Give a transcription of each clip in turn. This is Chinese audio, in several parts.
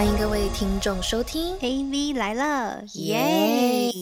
欢迎各位听众收听 AV 来了，耶！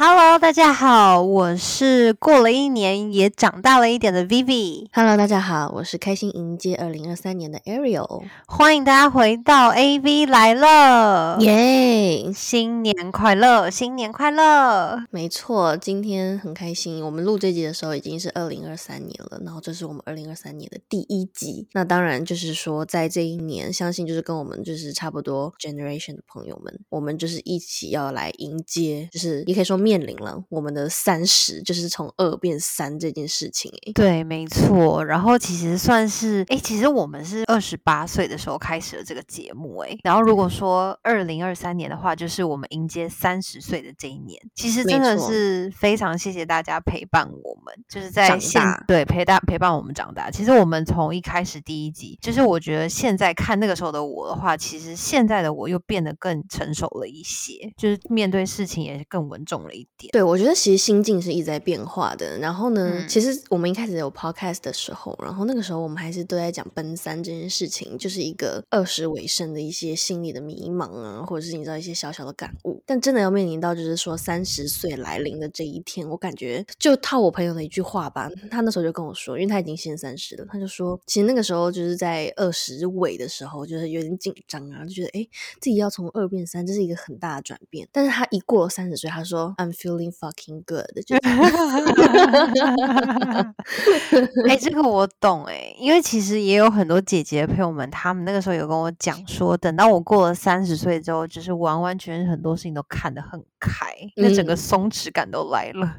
Hello，大家好，我是过了一年也长大了一点的 Vivi，Hello，大家好，我是开心迎接二零二三年的 Ariel，欢迎大家回到 AV 来了，耶！新年快乐，新年快乐！没错，今天很开心，我们录这集的时候已经是二零二三年了，然后这是我们二零二三年的第一集。那当然就是说，在这一年，相信就是跟我们就是差不多 generation 的朋友们，我们就是一起要来迎接，就是也可以说面临了我们的三十，就是从二变三这件事情、欸。对，没错。然后其实算是，哎，其实我们是二十八岁的时候开始了这个节目，哎。然后如果说二零二三年的话，就是我们迎接三十岁的这一年。其实真的是非常谢谢大家陪伴我们，就是在长对陪大陪伴我们长大。其实我们从一开始第一集，就是我觉得现在看那个时候的我的话，其实现在的我又变得更成熟了一些，就是面对事情也更稳重了一点。对，我觉得其实心境是一直在变化的。然后呢，嗯其实我们一开始有 podcast 的时候，然后那个时候我们还是都在讲奔三这件事情，就是一个二十尾声的一些心理的迷茫啊，或者是你知道一些小小的感悟。但真的要面临到就是说三十岁来临的这一天，我感觉就套我朋友的一句话吧，他那时候就跟我说，因为他已经先三十了，他就说，其实那个时候就是在二十尾的时候，就是有点紧张啊，就觉得哎自己要从二变三，这是一个很大的转变。但是他一过了三十岁，他说 I'm feeling fucking good，就是 哎、这个我懂哎、因为其实也有很多姐姐朋友们，他们那个时候有跟我讲说，等到我过了三十岁之后，就是完完全全很多事情都看得很开，那整个嗯松弛感都来了。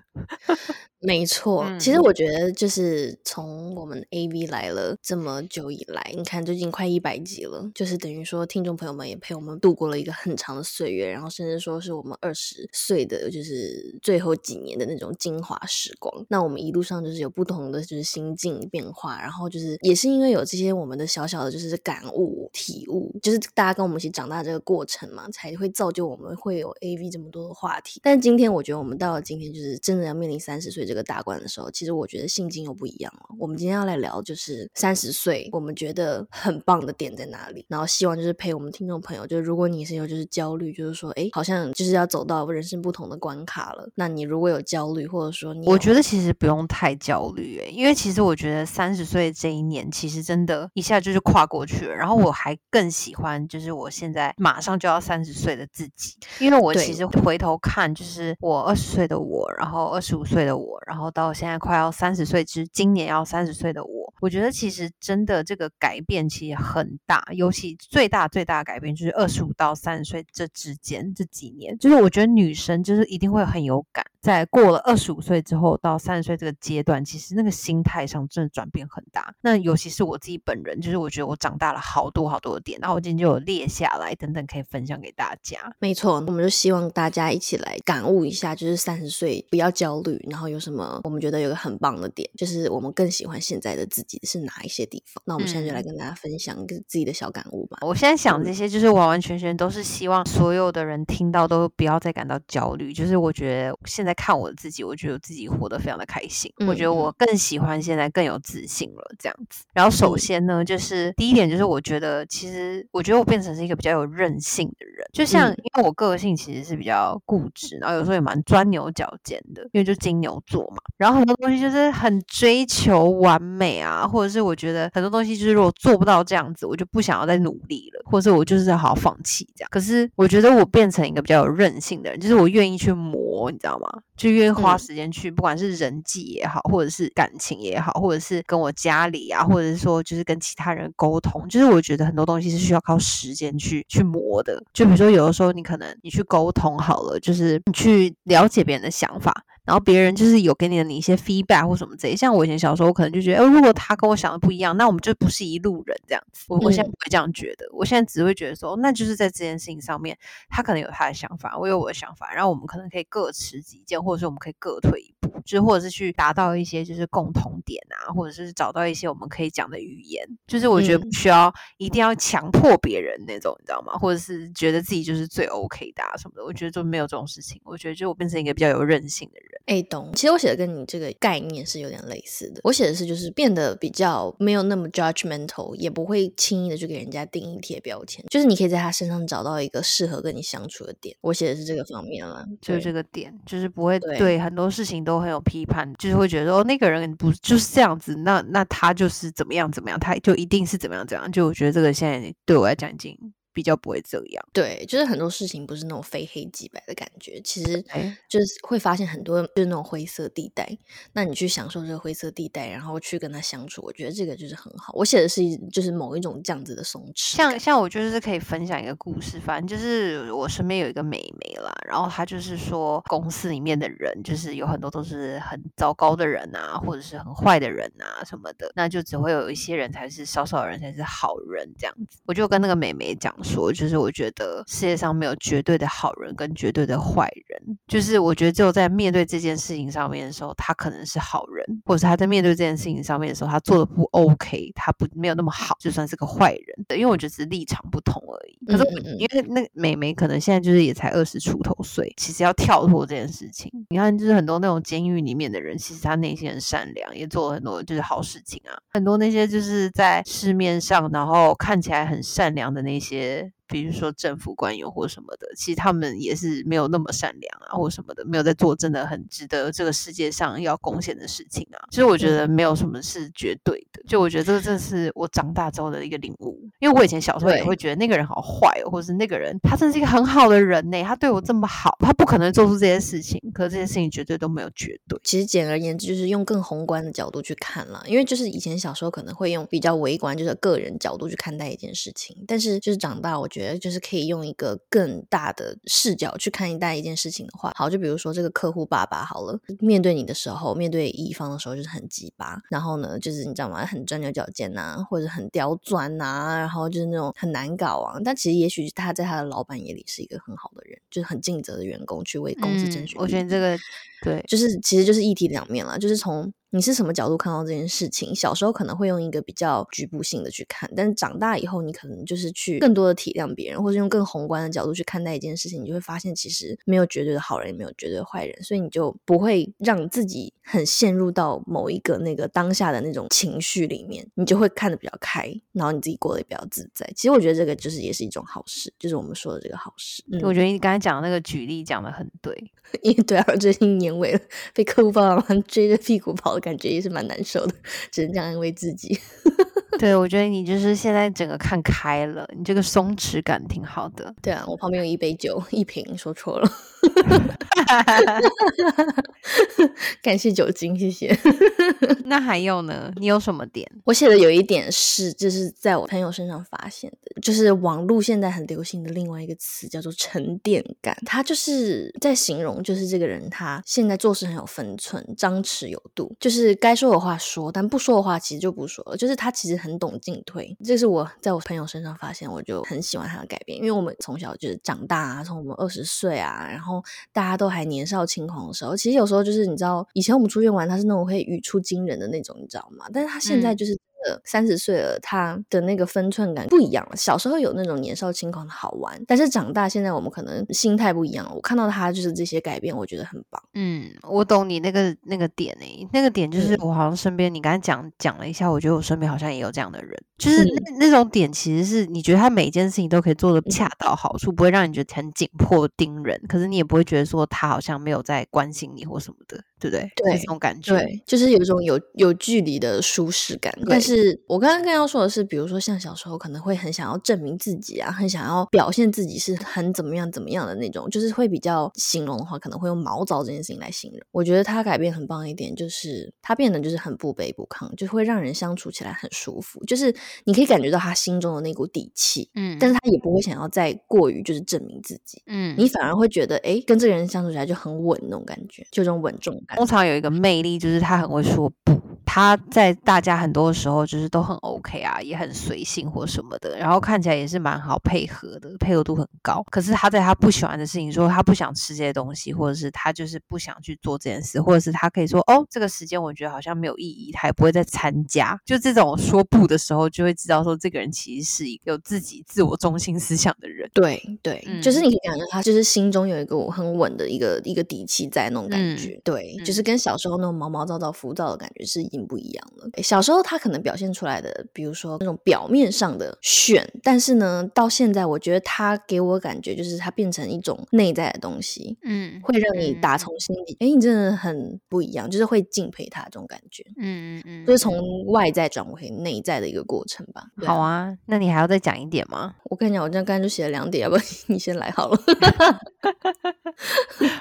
没错，其实嗯我觉得就是从我们 A V 来了这么久以来，你看最近快一百集了，就是等于说听众朋友们也陪我们度过了一个很长的岁月，然后甚至说是我们二十岁的就是最后几年的那种精华时光。那我们一路上就是有不同的就是心境变化，然后就是也是因为有这些我们的小小的就是感悟体悟，就是大家跟我们一起长大这个过程嘛，才会造就我们会有 A V 这么多的话题。但今天我觉得我们到了今天，就是真的要面临三十岁这个大关的时候，其实我觉得心境又不一样了。我们今天要来聊就是三十岁，我们觉得很棒的点在哪里，然后希望就是陪我们听众朋友，就是如果你是有就是焦虑，就是说，哎，好像就是要走到人生不同的关卡了，那你如果有焦虑，或者说你我觉得其实不用太焦虑、欸，因为其实我觉得三十岁这一年，其实真的一下就是跨过去了。然后我还更喜欢，就是我现在马上就要三十岁的自己，因为我其实回头看，就是我二十岁的我，然后二十五岁的我，然后到现在快要三十岁之，今年要三十岁的我，我觉得其实真的这个改变其实很大，尤其最大最大的改变就是二十五到三十岁这之间这几年，就是我觉得女生就是一定会很有感，在过了二十五岁之后到三十岁这个阶段，其实那个心态上真的转变很大。那尤其是我自己本人，就是我觉得我长大了好多好多的点，然后我今天就有列下来，等等可以分享给大家。没错，我们就希望大家一起来感悟一下，就是三十岁不要焦虑，然后有什么我们觉得有个很棒的点，就是我们更喜欢现在的自己是哪一些地方。那我们现在就来嗯跟大家分享一个自己的小感悟吧。我现在想嗯这些，就是完完全全都是希望所有的人听到都不要再感到焦虑。就是我觉得现在看我自己，我觉得我自己活得非常的开心。我觉得嗯我更喜欢现在更有自信了，这样子。然后首嗯先呢，就是第一点就是我觉得其实我觉得我变成是一个比较有韧性的人，就像嗯因为我个性其实是比较固执，然后有时候也蛮钻牛角尖的，因为就金牛座嘛。然后很多东西就是很追求完美啊，或者是我觉得很多东西就是如果做不到这样子，我就不想要再努力了，或者是我就是要好好放弃这样。可是我觉得我变成一个比较有韧性的人，就是我愿意去磨，你知道吗？就愿意花嗯时间去，不管是人际也好，或者是感情也好，或者是跟我家里啊，或者是说就是跟其他人沟通，就是我觉得很多东西是需要靠时间去去磨的。就比如说有的时候你可能你去沟通好了，就是你去了解别人的想法，然后别人就是有给你的你一些 feedback 或什么之类。像我以前小时候，我可能就觉得，哦，如果他跟我想的不一样，那我们就不是一路人这样子。我我现在嗯不会这样觉得，我现在只会觉得说，那就是在这件事情上面，他可能有他的想法，我有我的想法，然后我们可能可以各持己见，或者是我们可以各退一步，就是或者是去达到一些就是共同点啊，或者是找到一些我们可以讲的语言。就是我觉得不嗯需要一定要强迫别人那种，你知道吗？或者是觉得自己就是最 OK 的啊什么的。我觉得就没有这种事情。我觉得就我变成一个比较有韧性的人。哎，懂。其实我写的跟你这个概念是有点类似的。我写的是就是变得比较没有那么 judgmental，也不会轻易的去给人家定义贴标签。就是你可以在他身上找到一个适合跟你相处的点。我写的是这个方面了，就是这个点，就是不会对很多事情都很有批判，就是会觉得哦，那个人不就是这样子，那那他就是怎么样怎么样，他就一定是怎么样怎样。就我觉得这个现在对我来讲已经。比较不会这样，对，就是很多事情不是那种非黑即白的感觉，其实就是会发现很多就是那种灰色地带。那你去享受这个灰色地带，然后去跟他相处，我觉得这个就是很好。我写的是就是某一种这样子的松弛。像像我就是可以分享一个故事，反正就是我身边有一个美眉啦，然后她就是说公司里面的人就是有很多都是很糟糕的人啊，或者是很坏的人啊什么的，那就只会有一些人才是少少人才是好人这样子。我就跟那个美眉讲。说就是我觉得世界上没有绝对的好人跟绝对的坏人，就是我觉得只有在面对这件事情上面的时候，他可能是好人，或者是他在面对这件事情上面的时候，他做的不 OK，他不没有那么好，就算是个坏人。因为我觉得只是立场不同而已。可是因为那美眉可能现在就是也才二十出头岁，其实要跳脱这件事情。你看，就是很多那种监狱里面的人，其实他内心很善良，也做了很多就是好事情啊。很多那些就是在市面上，然后看起来很善良的那些。比如说政府官员或什么的，其实他们也是没有那么善良啊，或什么的，没有在做真的很值得这个世界上要贡献的事情啊。其实我觉得没有什么是绝对的，就我觉得这个真的是我长大之后的一个领悟。因为我以前小时候也会觉得那个人好坏哦，或者是那个人他真是一个很好的人呢，他对我这么好，他不可能做出这些事情。可是这些事情绝对都没有绝对。其实简而言之，就是用更宏观的角度去看了。因为就是以前小时候可能会用比较微观，就是个人角度去看待一件事情，但是就是长大，我觉得。觉得就是可以用一个更大的视角去看待一件事情的话，好，就比如说这个客户爸爸好了，面对你的时候，面对乙方的时候就是很鸡巴，然后呢，就是你知道吗？很钻牛角尖呐，或者很刁钻呐，然后就是那种很难搞啊。但其实也许他在他的老板眼里是一个很好的人，就是很尽责的员工，去为公司争取。我觉得这个对，就是其实就是一体两面了，就是从。你是什么角度看到这件事情？小时候可能会用一个比较局部性的去看，但是长大以后，你可能就是去更多的体谅别人，或者用更宏观的角度去看待一件事情，你就会发现其实没有绝对的好人，也没有绝对的坏人，所以你就不会让自己很陷入到某一个那个当下的那种情绪里面，你就会看得比较开，然后你自己过得也比较自在。其实我觉得这个就是也是一种好事，就是我们说的这个好事。嗯我觉得你刚才讲的那个举例讲的很对，因为对啊，最近年尾了，被客户爸爸追着屁股跑的感觉也是蛮难。受的，只能这样安慰自己。对，我觉得你就是现在整个看开了，你这个松弛感挺好的。对啊，我旁边有一杯酒，一瓶，说错了。感谢酒精，谢谢。那还有呢？你有什么点？我写的有一点是，就是在我朋友身上发现的，就是网络现在很流行的另外一个词叫做沉淀感。他就是在形容，就是这个人他现在做事很有分寸，张弛有度，就是该说的话说，但不说的话其实就不说了。就是他其实很懂进退，这是我在我朋友身上发现，我就很喜欢他的改变。因为我们从小就是长大啊，从我们二十岁啊，然后。大家都还年少轻狂的时候，其实有时候就是你知道，以前我们出去玩，他是那种会语出惊人的那种，你知道吗？但是他现在就是。三十岁了，他的那个分寸感不一样了。小时候有那种年少轻狂的好玩，但是长大现在我们可能心态不一样了。我看到他就是这些改变，我觉得很棒。嗯，我懂你那个那个点诶，那个点就是我好像身边你刚才讲讲了一下，我觉得我身边好像也有这样的人，就是那那种点其实是你觉得他每一件事情都可以做的恰到好处，不会让你觉得很紧迫盯人，可是你也不会觉得说他好像没有在关心你或什么的。对不对？对，这种感觉，对，就是有一种有有距离的舒适感。但是我刚刚更要说的是，比如说像小时候可能会很想要证明自己啊，很想要表现自己是很怎么样怎么样的那种，就是会比较形容的话，可能会用毛躁这件事情来形容。我觉得他改变很棒一点，就是他变得就是很不卑不亢，就会让人相处起来很舒服。就是你可以感觉到他心中的那股底气，嗯，但是他也不会想要再过于就是证明自己，嗯，你反而会觉得哎，跟这个人相处起来就很稳那种感觉，就这种稳重感。通常有一个魅力，就是他很会说不。他在大家很多的时候就是都很 OK 啊，也很随性或什么的，然后看起来也是蛮好配合的，配合度很高。可是他在他不喜欢的事情，说他不想吃这些东西，或者是他就是不想去做这件事，或者是他可以说哦，这个时间我觉得好像没有意义，他也不会再参加。就这种说不的时候，就会知道说这个人其实是一个有自己自我中心思想的人。对对，就是你可以感觉他就是心中有一个很稳的一个一个底气在那种感觉。对，就是跟小时候那种毛毛躁躁、浮躁的感觉是已经不一样了。小时候他可能表现出来的，比如说那种表面上的炫，但是呢，到现在我觉得他给我感觉就是他变成一种内在的东西，嗯，会让你打从心底，哎，你真的很不一样，就是会敬佩他这种感觉，嗯嗯嗯，就是从外在转回内在的一个过程吧。好啊，那你还要再讲一点吗？我跟你讲，我这样刚才就写了两点，要不 你先来好了。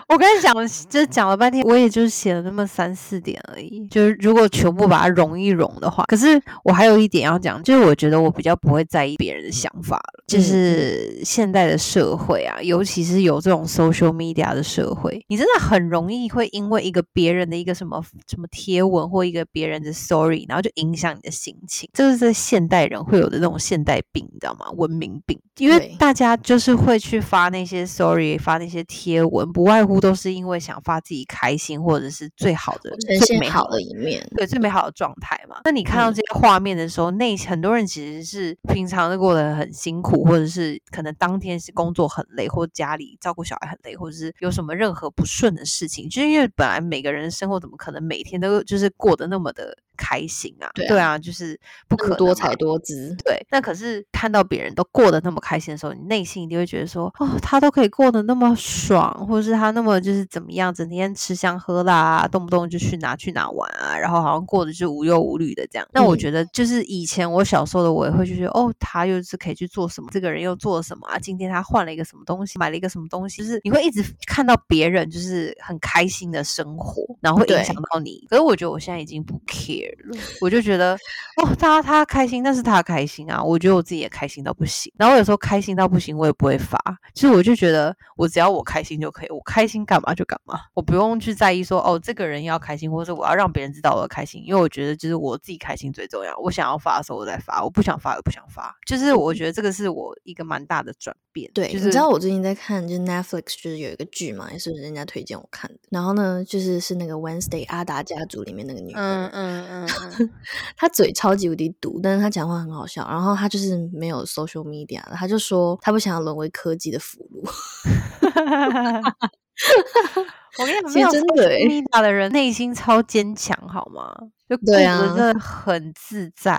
我跟你讲，就讲了半天，我也就是写了那么三四点而已，就是如果全部把它融一融的话，可是我还有一点要讲，就是我觉得我比较不会在意别人的想法了。就是现代的社会啊，尤其是有这种 social media 的社会，你真的很容易会因为一个别人的一个什么什么贴文或一个别人的 story，然后就影响你的心情。这是现代人会有的那种现代病，你知道吗？文明病，因为大家就是会去发那些 story，发那些贴文，不外乎都是因为想发自己开心或者是最好的、最美好的一面，对，最美好的状态嘛。那你看到这些画面的时候，那很多人其实是平常都过得很辛苦。或者是可能当天是工作很累，或家里照顾小孩很累，或者是有什么任何不顺的事情，就是因为本来每个人的生活怎么可能每天都就是过得那么的。开心啊，对啊，就是不可多才多姿。对，那可是看到别人都过得那么开心的时候，你内心一定会觉得说，哦，他都可以过得那么爽，或者是他那么就是怎么样，整天吃香喝辣，动不动就去哪去哪玩啊，然后好像过得就无忧无虑的这样。那我觉得就是以前我小时候的我也会觉得，哦，他又是可以去做什么，这个人又做了什么啊？今天他换了一个什么东西，买了一个什么东西，就是你会一直看到别人就是很开心的生活，然后会影响到你。可是我觉得我现在已经不 care。我就觉得哦，他他开心，但是他开心啊。我觉得我自己也开心到不行。然后有时候开心到不行，我也不会发。其实我就觉得，我只要我开心就可以。我开心干嘛就干嘛，我不用去在意说哦，这个人要开心，或者我要让别人知道我的开心。因为我觉得就是我自己开心最重要。我想要发的时候我再发，我不想发也不想发。就是我觉得这个是我一个蛮大的转变。对，你知道我最近在看，就是 Netflix 就是有一个剧嘛，也是人家推荐我看的。然后呢，就是是那个 Wednesday 阿达家族里面那个女嗯嗯嗯。他嘴超级无敌毒，但是他讲话很好笑。然后他就是没有 social media 他就说他不想要沦为科技的俘虏。我跟你讲，没有 social media 的人内心超坚强，好吗？就对啊，真的很自在。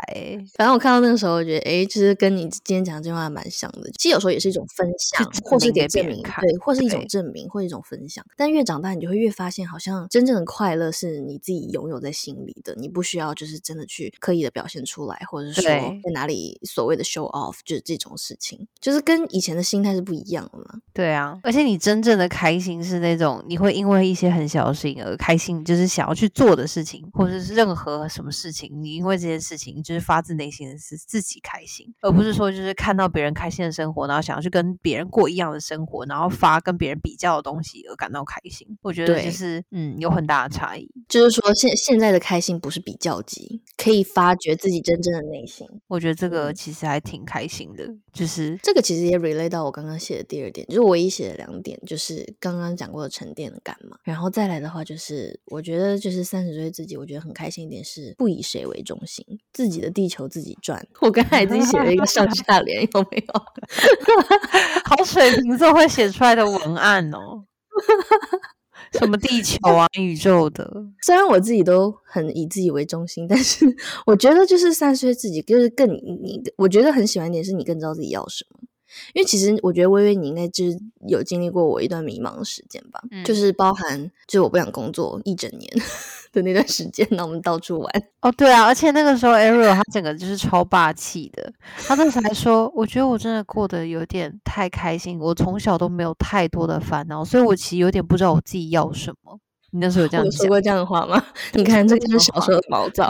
反正我看到那个时候，我觉得哎，其实跟你今天讲这句话蛮像的。其实有时候也是一种分享，或是给证明，对，或是一种证明，或一种分享。但越长大，你就会越发现，好像真正的快乐是你自己拥有在心里的，你不需要就是真的去刻意的表现出来，或者是说在哪里所谓的 show off，就是这种事情，就是跟以前的心态是不一样的嘛。对啊，而且你真正的开心是那种你会因为一些很小的事情而开心，就是想要去做的事情，或者是任何。和什么事情，你因为这件事情就是发自内心的是自己开心，而不是说就是看到别人开心的生活，然后想要去跟别人过一样的生活，然后发跟别人比较的东西而感到开心。我觉得就是嗯，有很大的差异。就是说现现在的开心不是比较级，可以发掘自己真正的内心。我觉得这个其实还挺开心的。就是这个其实也 relate 到我刚刚写的第二点，就是我一写的两点，就是刚刚讲过的沉淀感嘛。然后再来的话，就是我觉得就是三十岁自己，我觉得很开心一点是不以谁为中心，自己的地球自己转。我刚才已经写了一个上下联，有没有？好水瓶座会写出来的文案哦。什么地球啊，宇宙的？虽然我自己都很以自己为中心，但是 我觉得就是三十岁自己就是更你，我觉得很喜欢一点是你更知道自己要什么。因为其实我觉得微微你应该就是有经历过我一段迷茫的时间吧，就是包含就是我不想工作一整年 的那段时间，那我们到处玩。哦，对啊，而且那个时候 Ariel 他整个就是超霸气的，他当时还说，我觉得我真的过得有点太开心，我从小都没有太多的烦恼，所以我其实有点不知道我自己要什么。你那时候有这样说过这样的话吗？你看，这就是小时候的毛躁。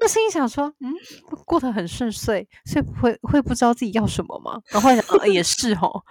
我心里想说，嗯，过得很顺遂，所以会会不知道自己要什么吗？然后想，也是哦。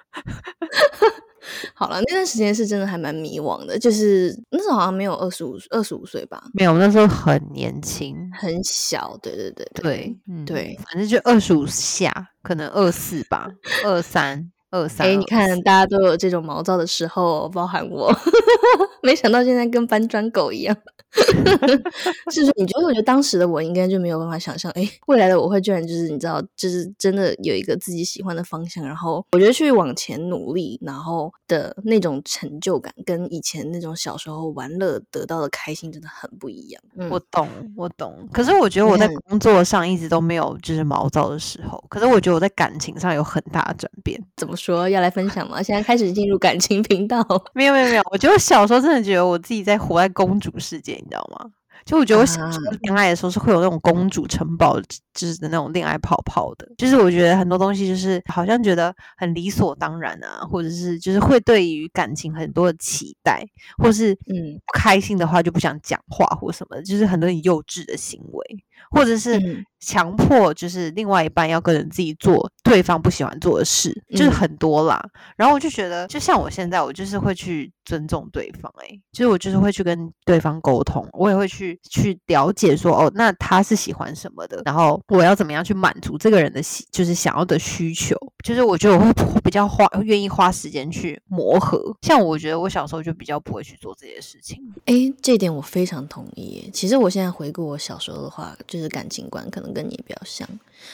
好了，那段时间是真的还蛮迷惘的，就是那时候好像没有二十五二十五岁吧，没有，那时候很年轻，很小，对对对对，嗯，对，反正就二十五下，可能二四吧，二三二三。哎，你看，大家都有这种毛躁的时候，包含我，没想到现在跟搬砖狗一样。是说，你觉得？我觉得当时的我应该就没有办法想象，哎，未来的我会居然就是你知道，就是真的有一个自己喜欢的方向，然后我觉得去往前努力，然后的那种成就感，跟以前那种小时候玩乐得到的开心真的很不一样。我懂，我懂。可是我觉得我在工作上一直都没有就是毛躁的时候，可是我觉得我在感情上有很大的转变。怎么说？要来分享吗？现在开始进入感情频道？没有，没有，没有。我觉得我小时候真的觉得我自己在活在公主世界。你知道吗？就我觉得我小时候恋爱的时候是会有那种公主城堡就是的那种恋爱泡泡的，就是我觉得很多东西就是好像觉得很理所当然啊，或者是就是会对于感情很多的期待，或是嗯不开心的话就不想讲话或什么，就是很多很幼稚的行为。或者是强迫，就是另外一半要跟着自己做对方不喜欢做的事，就是很多啦。然后我就觉得，就像我现在，我就是会去尊重对方，诶，就是我就是会去跟对方沟通，我也会去去了解说，哦，那他是喜欢什么的，然后我要怎么样去满足这个人的喜，就是想要的需求。就是我觉得我会比较花，愿意花时间去磨合。像我觉得我小时候就比较不会去做这些事情。诶，这点我非常同意。其实我现在回顾我小时候的话，就。是感情观可能跟你比较像，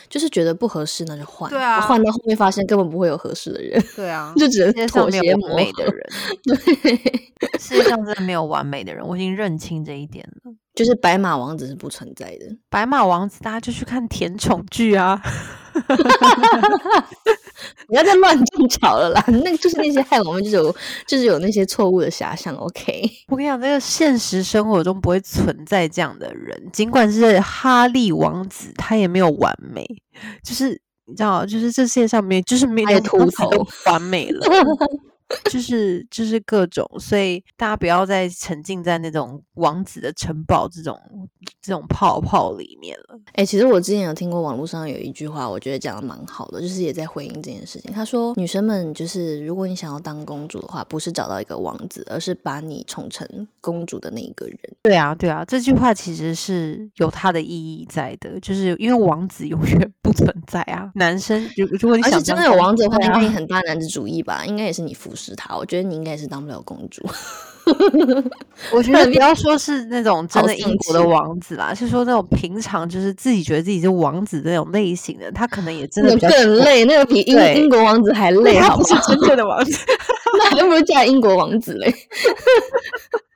就是觉得不合适那就换，对啊，换到后面发现根本不会有合适的人，对啊，就只能妥协完美的人，对，世界上真的没有完美的人，我已经认清这一点了。就是白马王子是不存在的，白马王子大家就去看甜宠剧啊。不要再乱种草了啦！那就是那些害我们就是有就是有那些错误的遐想。OK，我跟你讲，这个现实生活中不会存在这样的人。尽管是哈利王子，他也没有完美。就是你知道，就是这世界上面就是没有秃头完美了。就是就是各种，所以大家不要再沉浸在那种王子的城堡这种这种泡泡里面了。哎，其实我之前有听过网络上有一句话，我觉得讲的蛮好的，就是也在回应这件事情。他说，女生们就是如果你想要当公主的话，不是找到一个王子，而是把你宠成公主的那一个人。对啊，对啊，这句话其实是有它的意义在的，就是因为王子永远不存在啊。男生如如果你想真的有王子的话，应该 很大男子主义吧？应该也是你服。侍他，我觉得你应该是当不了公主。我觉得不要说是那种真的英国的王子啦，是说那种平常就是自己觉得自己是王子那种类型的，他可能也真的更累，那个比英英国王子还累，他不是真正的王子，那还不如嫁英国王子嘞。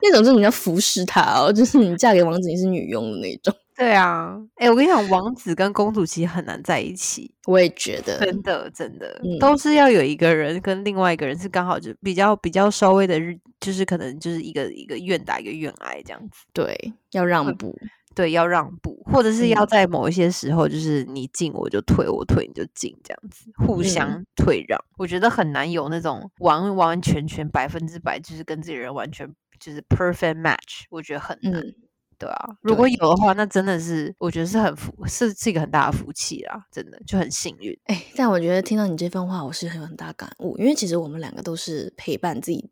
那种是你要服侍他哦，就是你嫁给王子，你是女佣的那种。对啊，哎，我跟你讲，王子跟公主其实很难在一起。我也觉得，真的，真的，都是要有一个人跟另外一个人是刚好就比较比较稍微的，就是可能就是一个一个愿打一个愿挨这样子。对，要让步，对，要让步，或者是要在某一些时候，就是你进我就退，我退你就进这样子，互相退让。我觉得很难有那种完完完全全百分之百就是跟这个人完全就是 perfect match，我觉得很难。对啊，如果有的话，那真的是我觉得是很福，是是一个很大的福气啦，真的就很幸运。哎，但我觉得听到你这番话，我是很有很大感悟，因为其实我们两个都是陪伴自己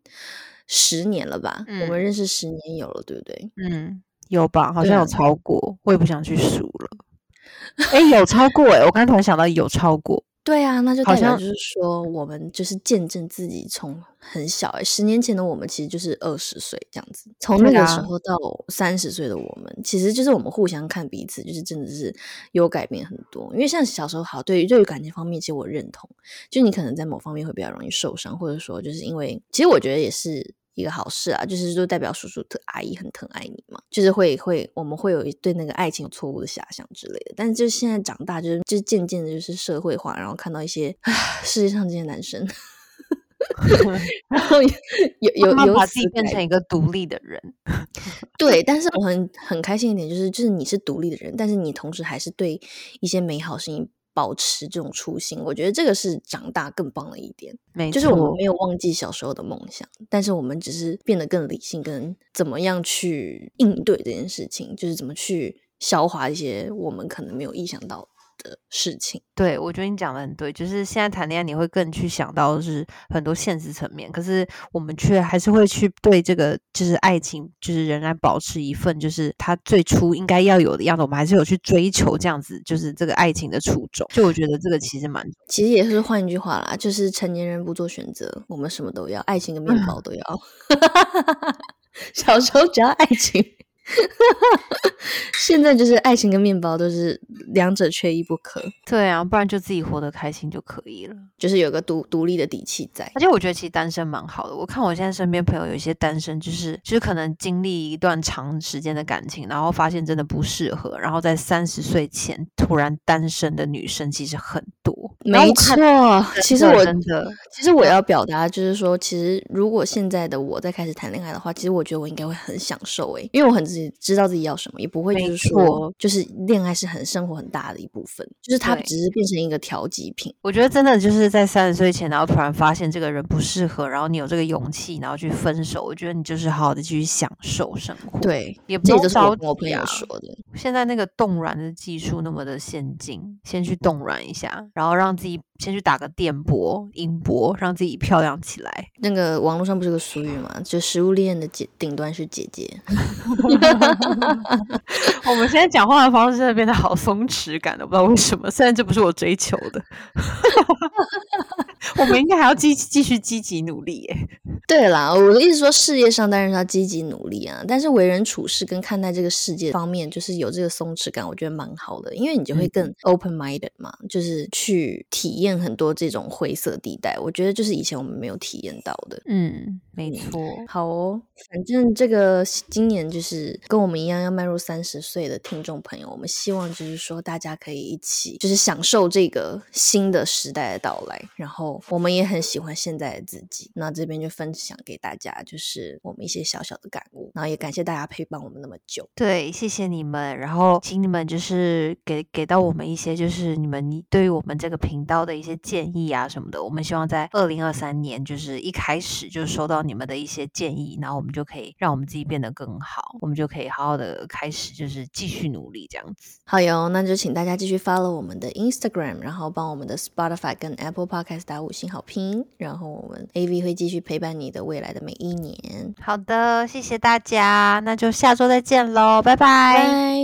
十年了吧？我们认识十年有了，对不对？嗯，有吧？好像有超过，我也不想去数了。哎，有超过哎，我刚才突然想到有超过。对啊，那就代表就是说，我们就是见证自己从很小哎，十年前的我们其实就是二十岁这样子，从那个时候到三十岁的我们，其实就是我们互相看彼此，就是真的是有改变很多。因为像小时候好，对于对于感情方面，其实我认同，就你可能在某方面会比较容易受伤，或者说就是因为，其实我觉得也是。一个好事啊，就是就代表叔叔特阿姨很疼爱你嘛，就是会会我们会有对那个爱情有错误的遐想之类的。但是就是现在长大，就是就渐渐的就是社会化，然后看到一些世界上这些男生，然后有有有把自己变成一个独立的人，对。但是 我很很开心一点，就是就是你是独立的人，但是你同时还是对一些美好事情。保持这种初心，我觉得这个是长大更棒的一点。没就是我们没有忘记小时候的梦想，但是我们只是变得更理性，跟怎么样去应对这件事情，就是怎么去消化一些我们可能没有意想到的事情。对，我觉得你讲的很对，就是现在谈恋爱你会更去想到是很多现实层面，可是我们却还是会去对这个就是爱情，就是仍然保持一份就是他最初应该要有的样子，我们还是有去追求这样子，就是这个爱情的初衷。就我觉得这个其实蛮，其实也是换一句话啦，就是成年人不做选择，我们什么都要，爱情跟面包都要。小时候只要爱情。现在就是爱情跟面包都是两者缺一不可。对啊，不然就自己活得开心就可以了，就是有个独独立的底气在。而且我觉得其实单身蛮好的。我看我现在身边朋友有一些单身，就是就是可能经历一段长时间的感情，然后发现真的不适合，然后在三十岁前突然单身的女生其实很多。没错，其实我真的，其实我要表达就是说，其实如果现在的我在开始谈恋爱的话，其实我觉得我应该会很享受诶，因为我很自己。知道自己要什么，也不会就是说，就是恋爱是很生活很大的一部分，就是它只是变成一个调剂品。我觉得真的就是在三十岁前，然后突然发现这个人不适合，然后你有这个勇气，然后去分手。我觉得你就是好好的继续享受生活。对，也不用着急。我朋友说的，现在那个冻卵的技术那么的先进，先去冻卵一下，然后让自己先去打个电波、音波，让自己漂亮起来。那个网络上不是个俗语嘛，就食物链的姐顶端是姐姐。我们现在讲话的方式真的变得好松弛感的，不知道为什么。虽然这不是我追求的，我们应该还要继继续积极努力耶。对啦，我的意思说，事业上当然要积极努力啊，但是为人处事跟看待这个世界方面，就是有这个松弛感，我觉得蛮好的，因为你就会更 open minded 嘛，就是去体验很多这种灰色地带。我觉得就是以前我们没有体验到的。嗯，没错。好哦，反正这个今年就是跟我们一样要迈入三十岁的听众朋友，我们希望就是说大家可以一起就是享受这个新的时代的到来，然后我们也很喜欢现在的自己。那这边就分。享给大家就是我们一些小小的感悟，然后也感谢大家陪伴我们那么久。对，谢谢你们，然后请你们就是给给到我们一些就是你们对于我们这个频道的一些建议啊什么的。我们希望在二零二三年就是一开始就收到你们的一些建议然后我们就可以让我们自己变得更好我们就可以好好的开始就是继续努力这样子。好哟那就请大家继续 follow 我们的 instagram 然后帮我们的 spotify 跟 apple podcast 打五星好评然后我们 av 会继续陪伴你的未来的每一年。好的谢谢大家那就下周再见喽拜。拜。